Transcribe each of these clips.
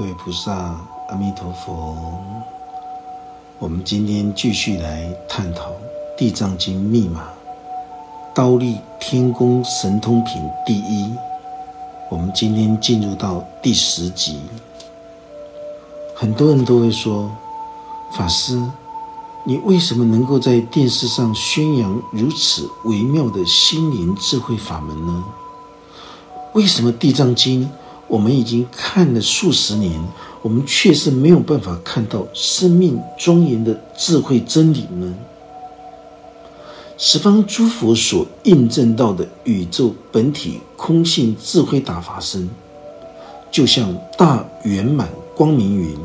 各位菩萨，阿弥陀佛。我们今天继续来探讨《地藏经》密码，刀立天宫神通品第一。我们今天进入到第十集。很多人都会说，法师，你为什么能够在电视上宣扬如此微妙的心灵智慧法门呢？为什么《地藏经》？我们已经看了数十年，我们确实没有办法看到生命庄严的智慧真理呢？十方诸佛所印证到的宇宙本体空性智慧大法身，就像大圆满光明云，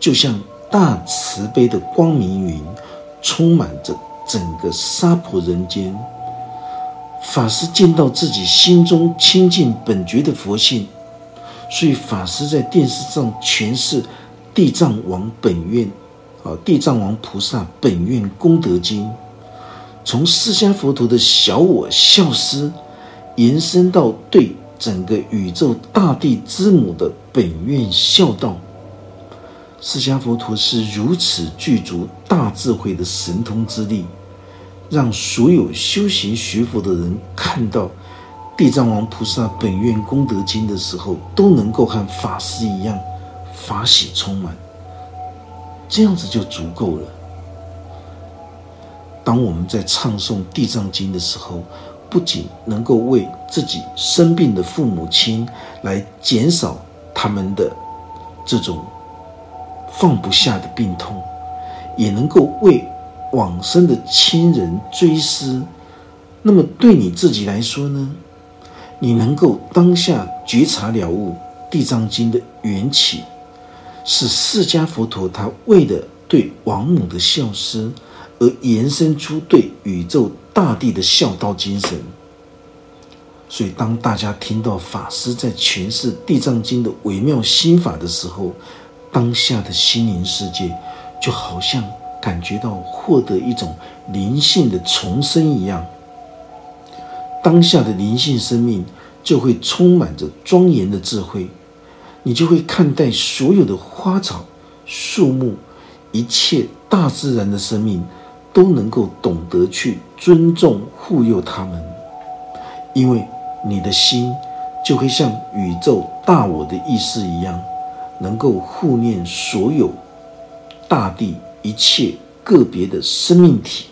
就像大慈悲的光明云，充满着整个娑婆人间。法师见到自己心中清净本觉的佛性。所以法师在电视上诠释地藏王本愿，啊，地藏王菩萨本愿功德经，从释迦佛陀的小我孝师，延伸到对整个宇宙大地之母的本愿孝道。释迦佛陀是如此具足大智慧的神通之力，让所有修行学佛的人看到。地藏王菩萨本愿功德经的时候，都能够和法师一样法喜充满，这样子就足够了。当我们在唱诵地藏经的时候，不仅能够为自己生病的父母亲来减少他们的这种放不下的病痛，也能够为往生的亲人追思。那么对你自己来说呢？你能够当下觉察了悟《地藏经》的缘起，是释迦佛陀他为了对王母的孝思而延伸出对宇宙大地的孝道精神。所以，当大家听到法师在诠释《地藏经》的微妙心法的时候，当下的心灵世界就好像感觉到获得一种灵性的重生一样。当下的灵性生命就会充满着庄严的智慧，你就会看待所有的花草、树木、一切大自然的生命，都能够懂得去尊重、护佑他们，因为你的心就会像宇宙大我的意识一样，能够护念所有大地一切个别的生命体。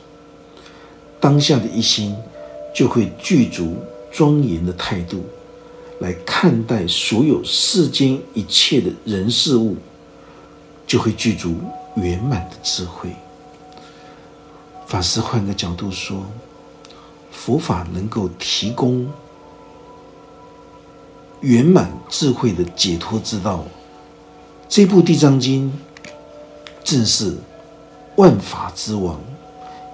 当下的一心。就会具足庄严的态度来看待所有世间一切的人事物，就会具足圆满的智慧。法师换个角度说，佛法能够提供圆满智慧的解脱之道。这部《地藏经》正是万法之王，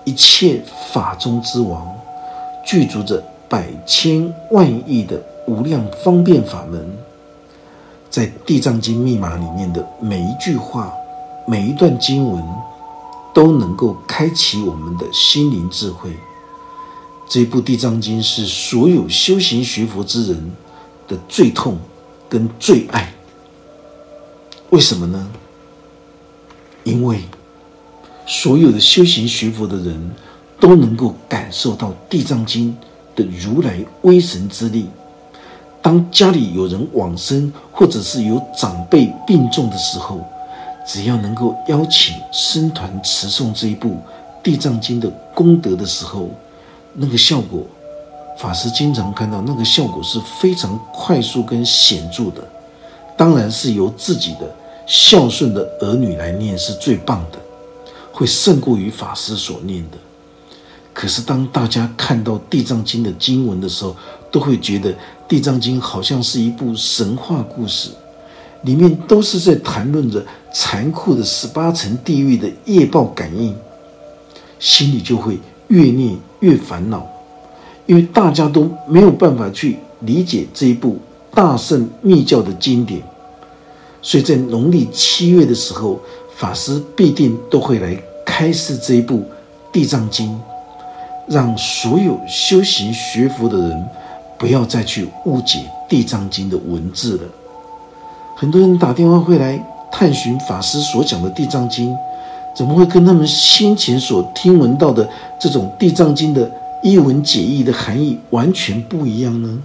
一切法中之王。具足着百千万亿的无量方便法门，在《地藏经》密码里面的每一句话、每一段经文，都能够开启我们的心灵智慧。这部《地藏经》是所有修行学佛之人的最痛跟最爱。为什么呢？因为所有的修行学佛的人。都能够感受到《地藏经》的如来威神之力。当家里有人往生，或者是有长辈病重的时候，只要能够邀请僧团持诵这一部《地藏经》的功德的时候，那个效果，法师经常看到，那个效果是非常快速跟显著的。当然是由自己的孝顺的儿女来念是最棒的，会胜过于法师所念的。可是，当大家看到《地藏经》的经文的时候，都会觉得《地藏经》好像是一部神话故事，里面都是在谈论着残酷的十八层地狱的业报感应，心里就会越念越烦恼，因为大家都没有办法去理解这一部大圣密教的经典，所以在农历七月的时候，法师必定都会来开示这一部《地藏经》。让所有修行学佛的人不要再去误解《地藏经》的文字了。很多人打电话会来探寻法师所讲的《地藏经》，怎么会跟他们先前所听闻到的这种《地藏经》的一文解义的含义完全不一样呢？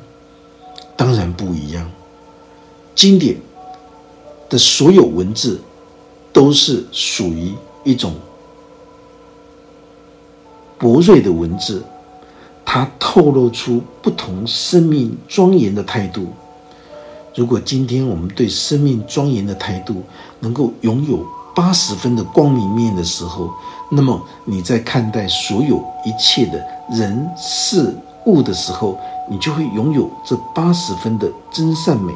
当然不一样。经典的所有文字都是属于一种博瑞的文字，它透露出不同生命庄严的态度。如果今天我们对生命庄严的态度能够拥有八十分的光明面的时候，那么你在看待所有一切的人事物的时候，你就会拥有这八十分的真善美。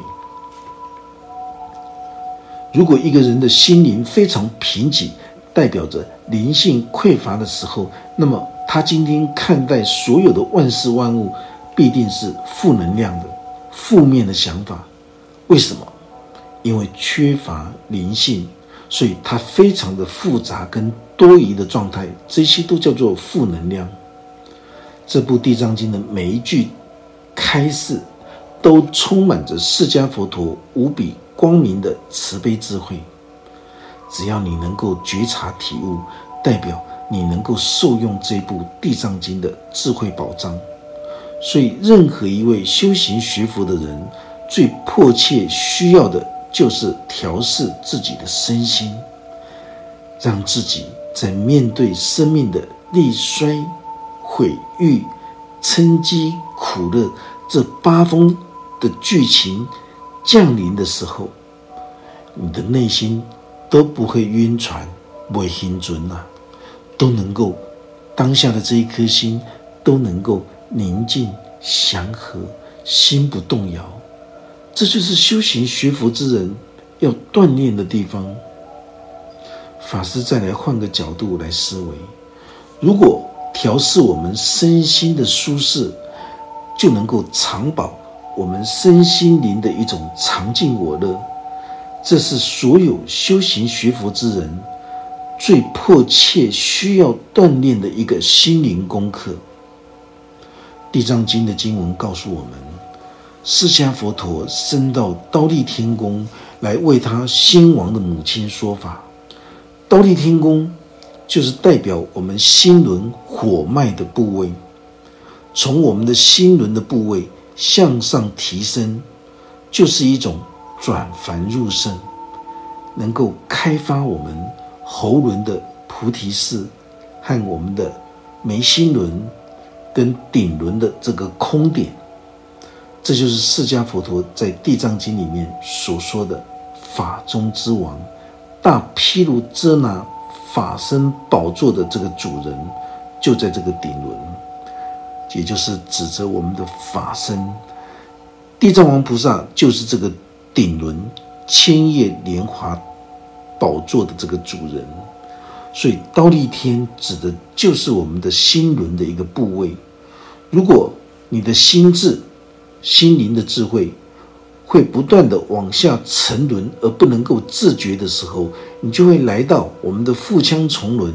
如果一个人的心灵非常贫瘠，代表着灵性匮乏的时候，那么他今天看待所有的万事万物，必定是负能量的、负面的想法。为什么？因为缺乏灵性，所以它非常的复杂跟多疑的状态，这些都叫做负能量。这部《地藏经》的每一句开示，都充满着释迦佛陀无比光明的慈悲智慧。只要你能够觉察体悟，代表你能够受用这部《地藏经》的智慧宝藏。所以，任何一位修行学佛的人。最迫切需要的就是调试自己的身心，让自己在面对生命的力衰、毁誉、嗔激、苦乐这八风的剧情降临的时候，你的内心都不会晕船、不会心准呐，都能够当下的这一颗心都能够宁静祥和，心不动摇。这就是修行学佛之人要锻炼的地方。法师再来换个角度来思维：如果调试我们身心的舒适，就能够长保我们身心灵的一种常静我乐。这是所有修行学佛之人最迫切需要锻炼的一个心灵功课。《地藏经》的经文告诉我们。释迦佛陀升到刀立天宫来为他先亡的母亲说法。刀立天宫就是代表我们心轮火脉的部位，从我们的心轮的部位向上提升，就是一种转凡入圣，能够开发我们喉轮的菩提寺和我们的眉心轮跟顶轮的这个空点。这就是释迦佛陀在《地藏经》里面所说的“法中之王”，大毗卢遮那法身宝座的这个主人，就在这个顶轮，也就是指着我们的法身。地藏王菩萨就是这个顶轮千叶莲华宝座的这个主人，所以刀立天指的就是我们的心轮的一个部位。如果你的心智，心灵的智慧会不断的往下沉沦，而不能够自觉的时候，你就会来到我们的腹腔重轮，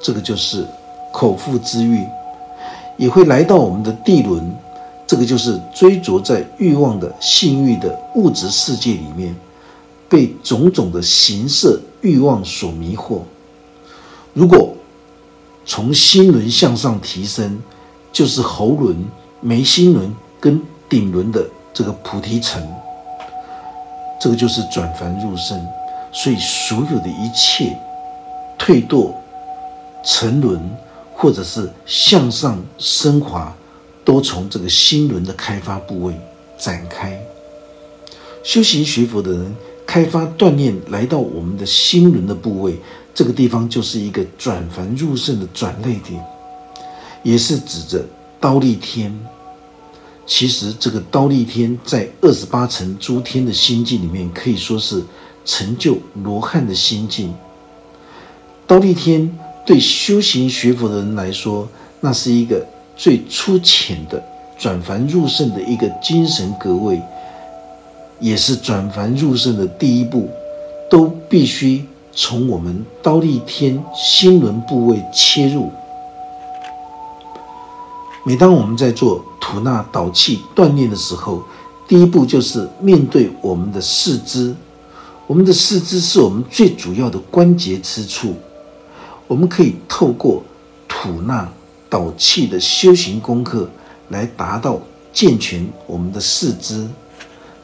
这个就是口腹之欲；也会来到我们的地轮，这个就是追逐在欲望的性欲的物质世界里面，被种种的形色欲望所迷惑。如果从心轮向上提升，就是喉轮、眉心轮跟。顶轮的这个菩提城，这个就是转凡入圣，所以所有的一切退堕、沉沦，或者是向上升华，都从这个心轮的开发部位展开。修行学佛的人开发锻炼，来到我们的心轮的部位，这个地方就是一个转凡入圣的转类点，也是指着刀立天。其实，这个刀立天在二十八层诸天的心境里面，可以说是成就罗汉的心境。刀立天对修行学佛的人来说，那是一个最粗浅的转凡入圣的一个精神格位，也是转凡入圣的第一步，都必须从我们刀立天心轮部位切入。每当我们在做吐纳导气锻炼的时候，第一步就是面对我们的四肢我们的四肢是我们最主要的关节之处，我们可以透过吐纳导气的修行功课来达到健全我们的四肢。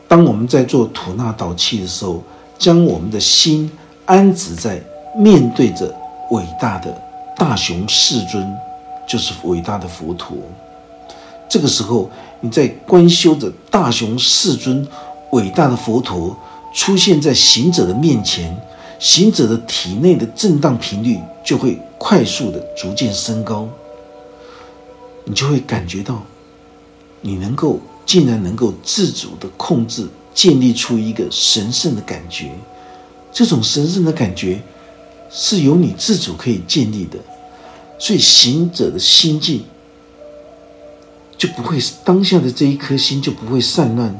当我们在做吐纳导气的时候，将我们的心安置在面对着伟大的大雄世尊，就是伟大的佛陀。这个时候，你在观修着大雄世尊伟大的佛陀出现在行者的面前，行者的体内的震荡频率就会快速的逐渐升高，你就会感觉到，你能够竟然能够自主的控制，建立出一个神圣的感觉。这种神圣的感觉是由你自主可以建立的，所以行者的心境。就不会当下的这一颗心就不会散乱。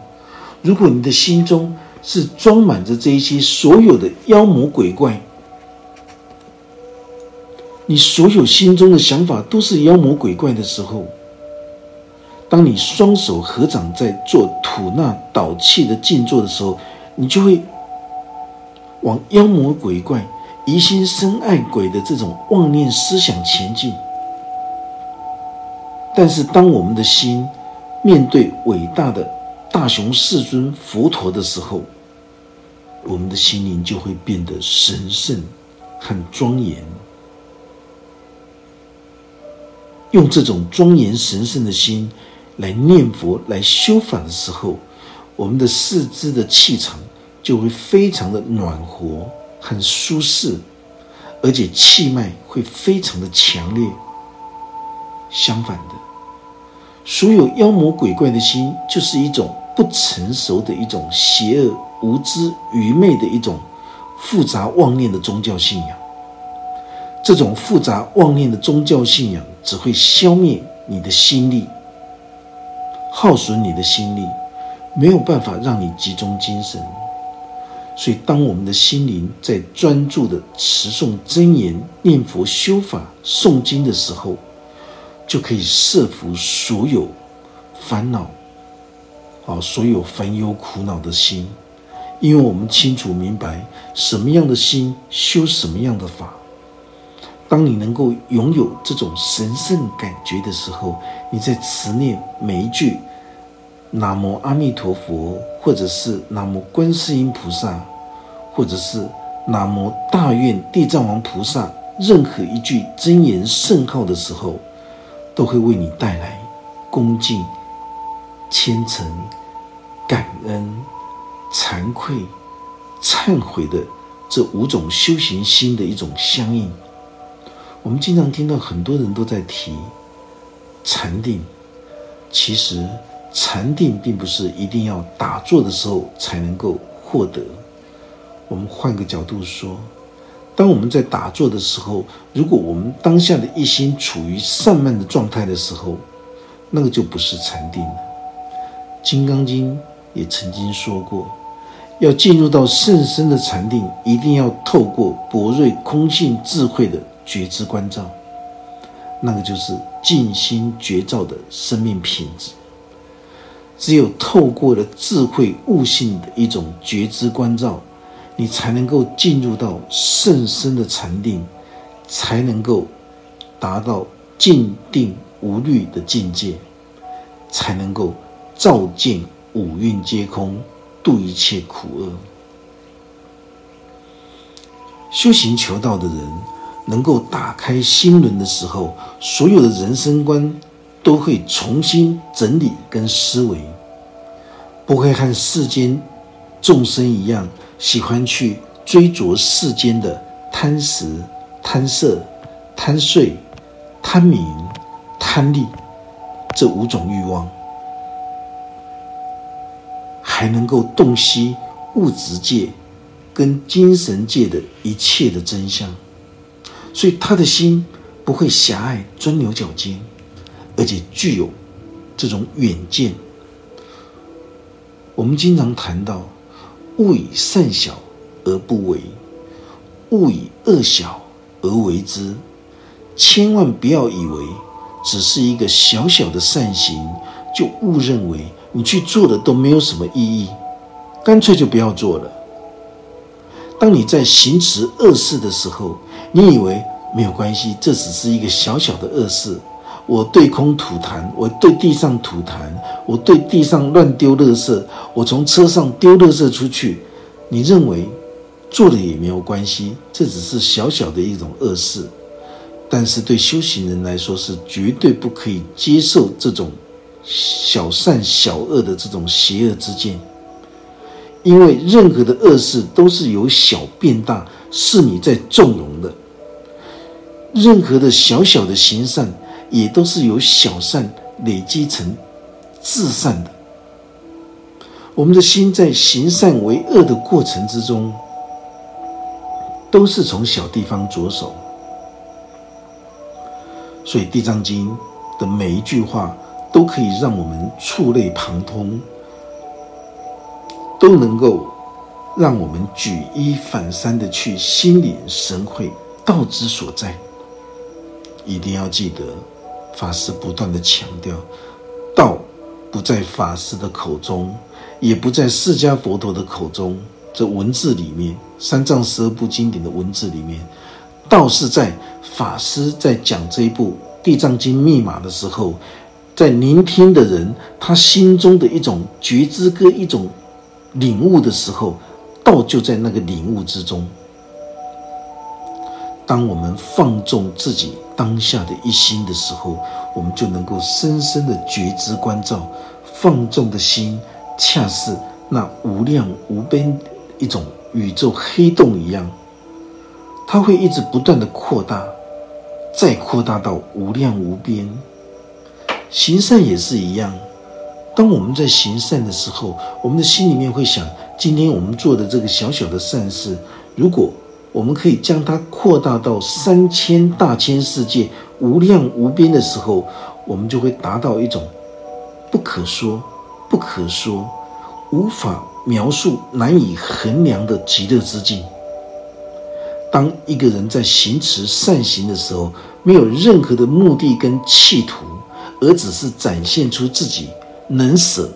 如果你的心中是装满着这一些所有的妖魔鬼怪，你所有心中的想法都是妖魔鬼怪的时候，当你双手合掌在做吐纳导气的静坐的时候，你就会往妖魔鬼怪、疑心生爱鬼的这种妄念思想前进。但是，当我们的心面对伟大的大雄世尊佛陀的时候，我们的心灵就会变得神圣、很庄严。用这种庄严神圣的心来念佛、来修法的时候，我们的四肢的气场就会非常的暖和、很舒适，而且气脉会非常的强烈。相反的。所有妖魔鬼怪的心，就是一种不成熟的一种邪恶、无知、愚昧的一种复杂妄念的宗教信仰。这种复杂妄念的宗教信仰，只会消灭你的心力，耗损你的心力，没有办法让你集中精神。所以，当我们的心灵在专注的持诵真言、念佛、修法、诵经的时候，就可以摄服所有烦恼，啊，所有烦忧苦恼的心，因为我们清楚明白什么样的心修什么样的法。当你能够拥有这种神圣感觉的时候，你在持念每一句“南无阿弥陀佛”或者是“南无观世音菩萨”或者是“南无大愿地藏王菩萨”任何一句真言圣号的时候。都会为你带来恭敬、虔诚、感恩、惭愧、忏悔的这五种修行心的一种相应。我们经常听到很多人都在提禅定，其实禅定并不是一定要打坐的时候才能够获得。我们换个角度说。当我们在打坐的时候，如果我们当下的一心处于散漫的状态的时候，那个就不是禅定了。《金刚经》也曾经说过，要进入到甚深的禅定，一定要透过博瑞空性智慧的觉知关照，那个就是静心觉照的生命品质。只有透过了智慧悟性的一种觉知关照。你才能够进入到甚深的禅定，才能够达到静定无虑的境界，才能够照见五蕴皆空，度一切苦厄。修行求道的人，能够打开心轮的时候，所有的人生观都会重新整理跟思维，不会和世间众生一样。喜欢去追逐世间的贪食、贪色、贪睡、贪名、贪利这五种欲望，还能够洞悉物质界跟精神界的一切的真相，所以他的心不会狭隘、钻牛角尖，而且具有这种远见。我们经常谈到。勿以善小而不为，勿以恶小而为之。千万不要以为只是一个小小的善行，就误认为你去做的都没有什么意义，干脆就不要做了。当你在行持恶事的时候，你以为没有关系，这只是一个小小的恶事。我对空吐痰，我对地上吐痰，我对地上乱丢垃圾，我从车上丢垃圾出去。你认为做了也没有关系，这只是小小的一种恶事。但是对修行人来说，是绝对不可以接受这种小善小恶的这种邪恶之见。因为任何的恶事都是由小变大，是你在纵容的；任何的小小的行善。也都是由小善累积成至善的。我们的心在行善为恶的过程之中，都是从小地方着手。所以《地藏经》的每一句话，都可以让我们触类旁通，都能够让我们举一反三的去心领神会道之所在。一定要记得。法师不断的强调，道不在法师的口中，也不在释迦佛陀的口中。这文字里面，三藏十二部经典的文字里面，道是在法师在讲这一部《地藏经》密码的时候，在聆听的人他心中的一种觉知跟一种领悟的时候，道就在那个领悟之中。当我们放纵自己。当下的一心的时候，我们就能够深深的觉知关照，放纵的心，恰似那无量无边一种宇宙黑洞一样，它会一直不断的扩大，再扩大到无量无边。行善也是一样，当我们在行善的时候，我们的心里面会想：今天我们做的这个小小的善事，如果我们可以将它扩大到三千大千世界无量无边的时候，我们就会达到一种不可说、不可说、无法描述、难以衡量的极乐之境。当一个人在行持善行的时候，没有任何的目的跟企图，而只是展现出自己能舍、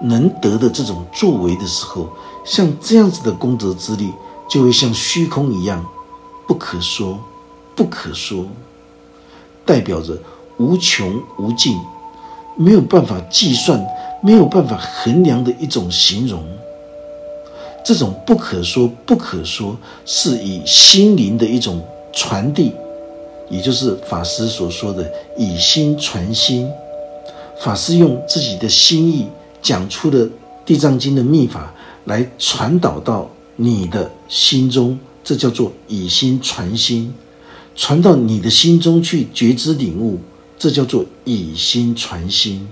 能得的这种作为的时候，像这样子的功德之力。就会像虚空一样，不可说，不可说，代表着无穷无尽，没有办法计算，没有办法衡量的一种形容。这种不可说，不可说，是以心灵的一种传递，也就是法师所说的以心传心。法师用自己的心意讲出了《地藏经》的秘法，来传导到。你的心中，这叫做以心传心，传到你的心中去觉知领悟，这叫做以心传心。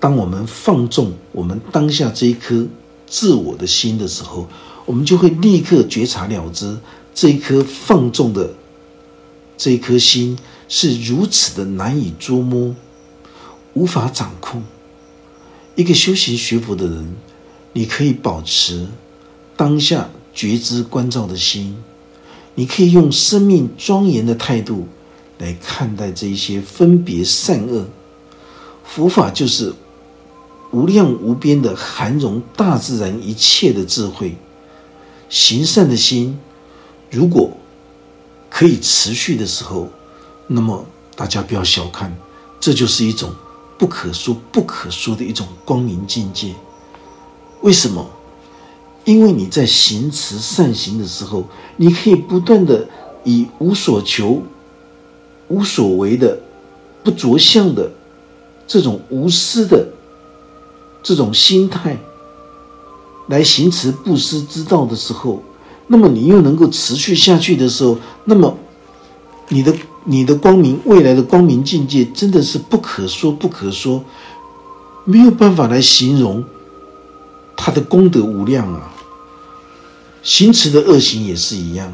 当我们放纵我们当下这一颗自我的心的时候，我们就会立刻觉察了知，这一颗放纵的这一颗心是如此的难以捉摸，无法掌控。一个修行学佛的人。你可以保持当下觉知关照的心，你可以用生命庄严的态度来看待这一些分别善恶。佛法就是无量无边的含容大自然一切的智慧。行善的心，如果可以持续的时候，那么大家不要小看，这就是一种不可说不可说的一种光明境界。为什么？因为你在行持善行的时候，你可以不断的以无所求、无所为的、不着相的这种无私的这种心态来行持布施之道的时候，那么你又能够持续下去的时候，那么你的你的光明未来的光明境界真的是不可说不可说，没有办法来形容。他的功德无量啊！行持的恶行也是一样。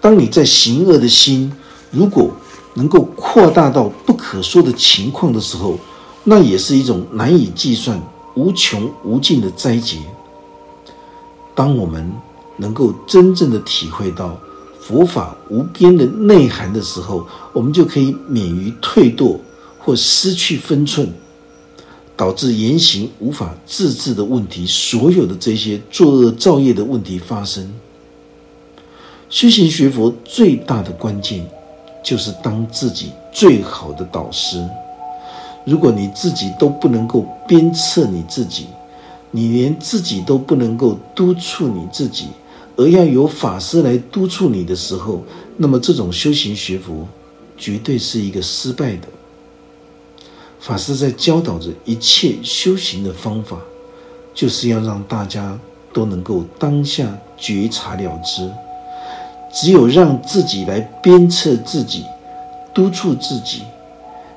当你在行恶的心，如果能够扩大到不可说的情况的时候，那也是一种难以计算、无穷无尽的灾劫。当我们能够真正的体会到佛法无边的内涵的时候，我们就可以免于退堕或失去分寸。导致言行无法自制的问题，所有的这些作恶造业的问题发生。修行学佛最大的关键，就是当自己最好的导师。如果你自己都不能够鞭策你自己，你连自己都不能够督促你自己，而要有法师来督促你的时候，那么这种修行学佛绝对是一个失败的。法师在教导着一切修行的方法，就是要让大家都能够当下觉察了知。只有让自己来鞭策自己、督促自己，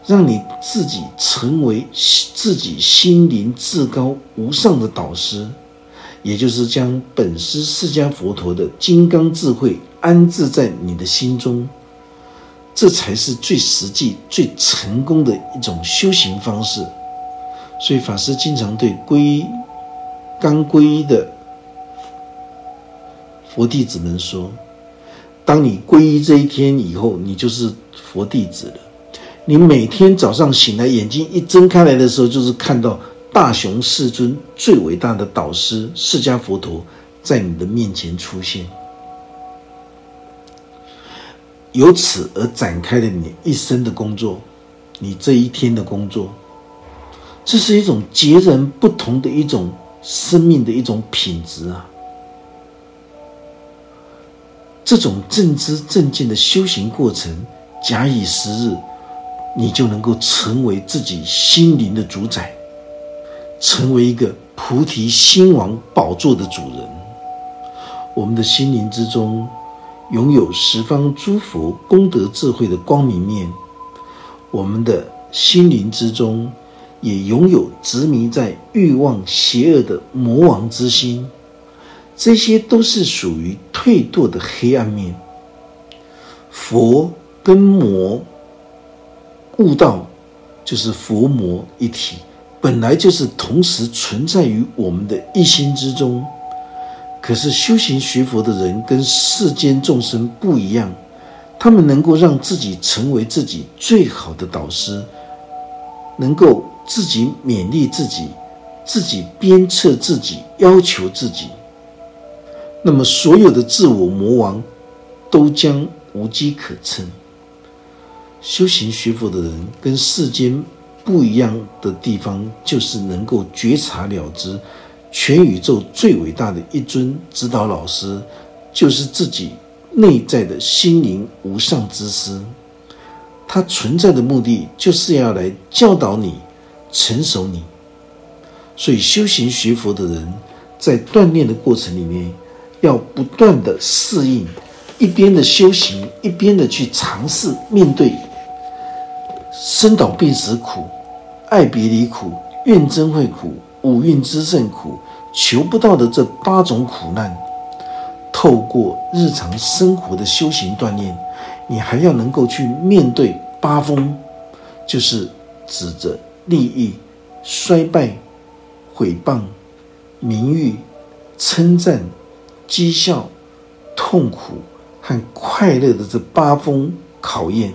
让你自己成为自己心灵至高无上的导师，也就是将本师释迦佛陀的金刚智慧安置在你的心中，这才是最实际、最成功的一种修行方式。所以法师经常对皈依、刚皈依的佛弟子们说。当你皈依这一天以后，你就是佛弟子了。你每天早上醒来，眼睛一睁开来的时候，就是看到大雄世尊最伟大的导师释迦佛陀在你的面前出现，由此而展开了你一生的工作，你这一天的工作，这是一种截然不同的一种生命的一种品质啊。这种正知正见的修行过程，假以时日，你就能够成为自己心灵的主宰，成为一个菩提心王宝座的主人。我们的心灵之中，拥有十方诸佛功德智慧的光明面；我们的心灵之中，也拥有执迷在欲望邪恶的魔王之心。这些都是属于退堕的黑暗面。佛跟魔悟道，就是佛魔一体，本来就是同时存在于我们的一心之中。可是修行学佛的人跟世间众生不一样，他们能够让自己成为自己最好的导师，能够自己勉励自己，自己鞭策自己，要求自己。那么，所有的自我魔王都将无机可乘。修行学佛的人跟世间不一样的地方，就是能够觉察了知，全宇宙最伟大的一尊指导老师，就是自己内在的心灵无上之师。他存在的目的，就是要来教导你、成熟你。所以，修行学佛的人在锻炼的过程里面。要不断的适应，一边的修行，一边的去尝试面对生老病死苦、爱别离苦、怨憎会苦、五蕴之胜苦、求不到的这八种苦难。透过日常生活的修行锻炼，你还要能够去面对八风，就是指着利益、衰败、毁谤、名誉、称赞。讥笑、痛苦和快乐的这八风考验，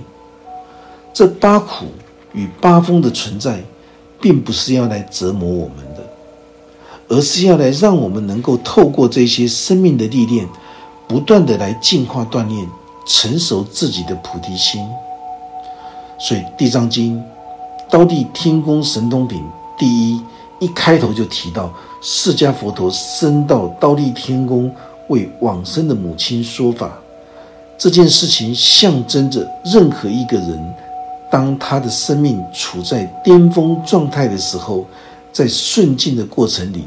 这八苦与八风的存在，并不是要来折磨我们的，而是要来让我们能够透过这些生命的历练，不断的来进化锻炼，成熟自己的菩提心。所以《地藏经》刀地天宫神通品第一一开头就提到。释迦佛陀升到刀地天宫为往生的母亲说法，这件事情象征着任何一个人，当他的生命处在巅峰状态的时候，在顺境的过程里，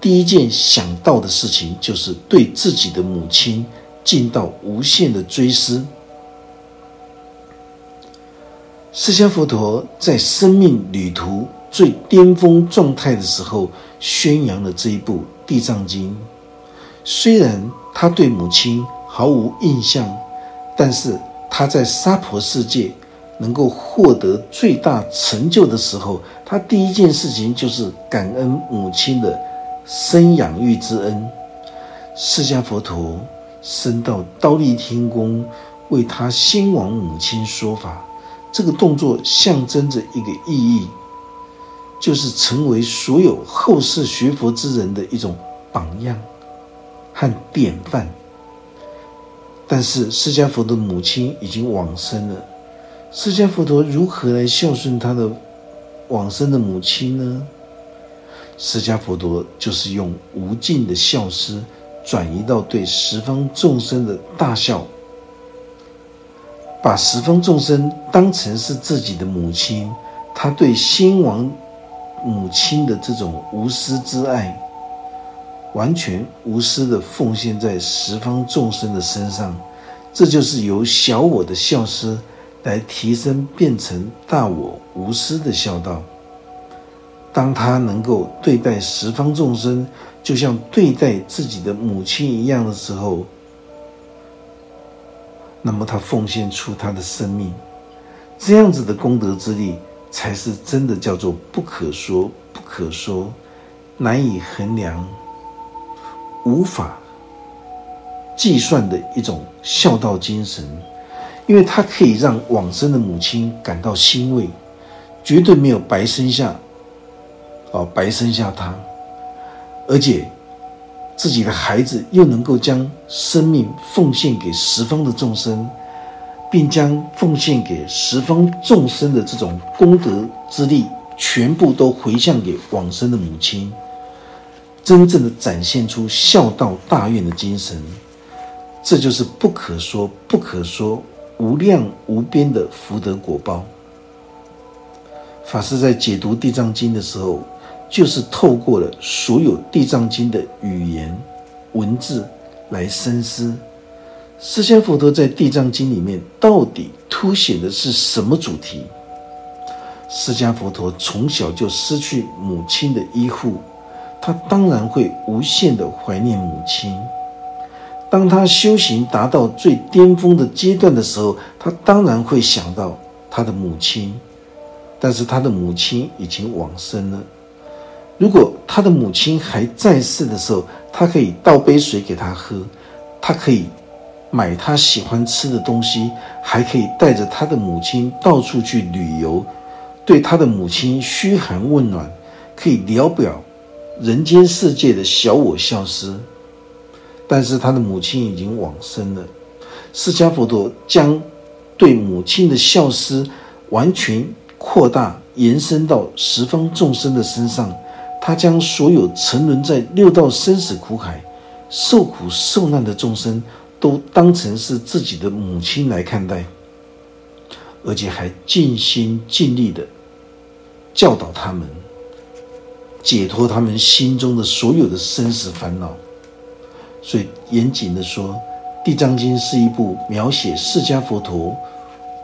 第一件想到的事情就是对自己的母亲尽到无限的追思。释迦佛陀在生命旅途最巅峰状态的时候。宣扬了这一部《地藏经》，虽然他对母亲毫无印象，但是他在娑婆世界能够获得最大成就的时候，他第一件事情就是感恩母亲的生养育之恩。释迦佛陀升到刀立天宫，为他先王母亲说法，这个动作象征着一个意义。就是成为所有后世学佛之人的一种榜样和典范。但是释迦佛的母亲已经往生了，释迦佛陀如何来孝顺他的往生的母亲呢？释迦佛陀就是用无尽的孝思，转移到对十方众生的大孝，把十方众生当成是自己的母亲，他对先王母亲的这种无私之爱。完全无私的奉献在十方众生的身上，这就是由小我的孝思来提升，变成大我无私的孝道。当他能够对待十方众生，就像对待自己的母亲一样的时候，那么他奉献出他的生命，这样子的功德之力，才是真的叫做不可说、不可说、难以衡量。无法计算的一种孝道精神，因为它可以让往生的母亲感到欣慰，绝对没有白生下，哦，白生下他，而且自己的孩子又能够将生命奉献给十方的众生，并将奉献给十方众生的这种功德之力，全部都回向给往生的母亲。真正的展现出孝道大愿的精神，这就是不可说、不可说、无量无边的福德果报。法师在解读《地藏经》的时候，就是透过了所有《地藏经》的语言文字来深思：释迦佛陀在《地藏经》里面到底凸显的是什么主题？释迦佛陀从小就失去母亲的依护。他当然会无限的怀念母亲。当他修行达到最巅峰的阶段的时候，他当然会想到他的母亲。但是他的母亲已经往生了。如果他的母亲还在世的时候，他可以倒杯水给他喝，他可以买他喜欢吃的东西，还可以带着他的母亲到处去旅游，对他的母亲嘘寒问暖，可以聊表。人间世界的小我消失，但是他的母亲已经往生了。释迦佛陀将对母亲的孝思完全扩大延伸到十方众生的身上，他将所有沉沦在六道生死苦海、受苦受难的众生都当成是自己的母亲来看待，而且还尽心尽力的教导他们。解脱他们心中的所有的生死烦恼，所以严谨的说，《地藏经》是一部描写释迦佛陀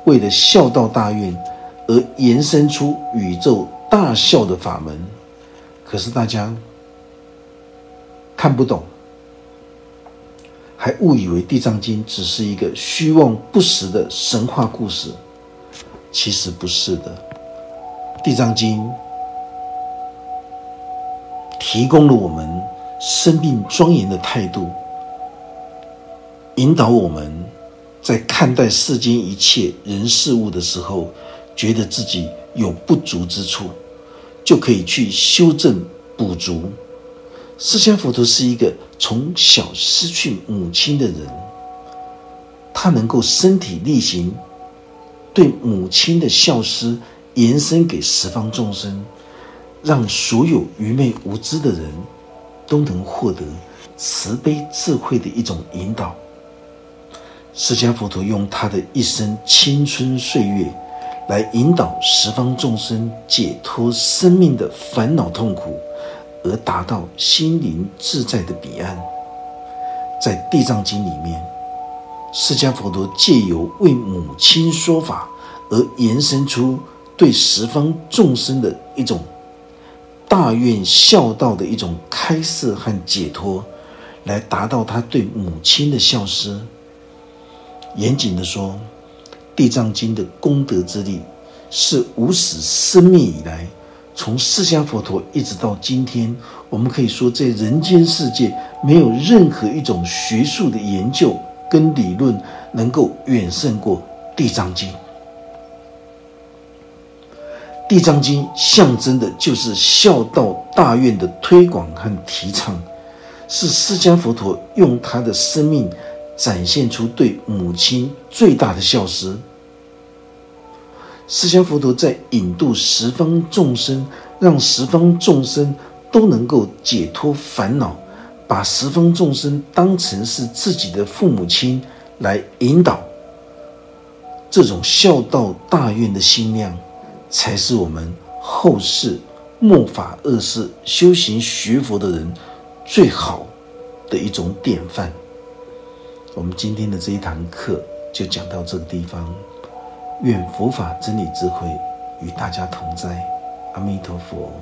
为了孝道大愿而延伸出宇宙大孝的法门。可是大家看不懂，还误以为《地藏经》只是一个虚妄不实的神话故事，其实不是的，《地藏经》。提供了我们生命庄严的态度，引导我们在看待世间一切人事物的时候，觉得自己有不足之处，就可以去修正补足。释迦佛陀是一个从小失去母亲的人，他能够身体力行，对母亲的孝思延伸给十方众生。让所有愚昧无知的人都能获得慈悲智慧的一种引导。释迦佛陀用他的一生青春岁月来引导十方众生解脱生命的烦恼痛苦，而达到心灵自在的彼岸。在《地藏经》里面，释迦佛陀借由为母亲说法，而延伸出对十方众生的一种。大愿孝道的一种开示和解脱，来达到他对母亲的孝思。严谨的说，《地藏经》的功德之力，是无始生命以来，从释迦佛陀一直到今天，我们可以说，在人间世界，没有任何一种学术的研究跟理论，能够远胜过《地藏经》。《地藏经象征的就是孝道大愿的推广和提倡，是释迦佛陀用他的生命展现出对母亲最大的孝思。释迦佛陀在引渡十方众生，让十方众生都能够解脱烦恼，把十方众生当成是自己的父母亲来引导。这种孝道大愿的心量，才是我们后世末法恶世修行学佛的人最好的一种典范。我们今天的这一堂课就讲到这个地方。愿佛法真理智慧与大家同在，阿弥陀佛。